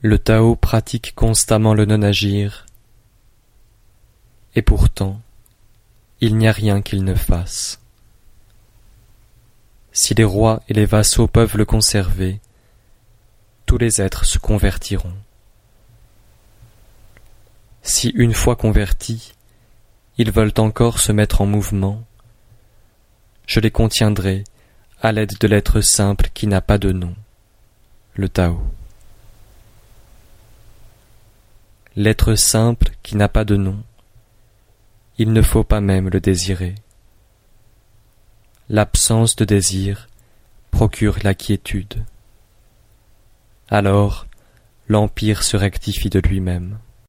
Le Tao pratique constamment le non-agir, et pourtant, il n'y a rien qu'il ne fasse. Si les rois et les vassaux peuvent le conserver, tous les êtres se convertiront. Si une fois convertis, ils veulent encore se mettre en mouvement, je les contiendrai à l'aide de l'être simple qui n'a pas de nom, le Tao. L'être simple qui n'a pas de nom, il ne faut pas même le désirer. L'absence de désir procure la quiétude. Alors l'Empire se rectifie de lui-même.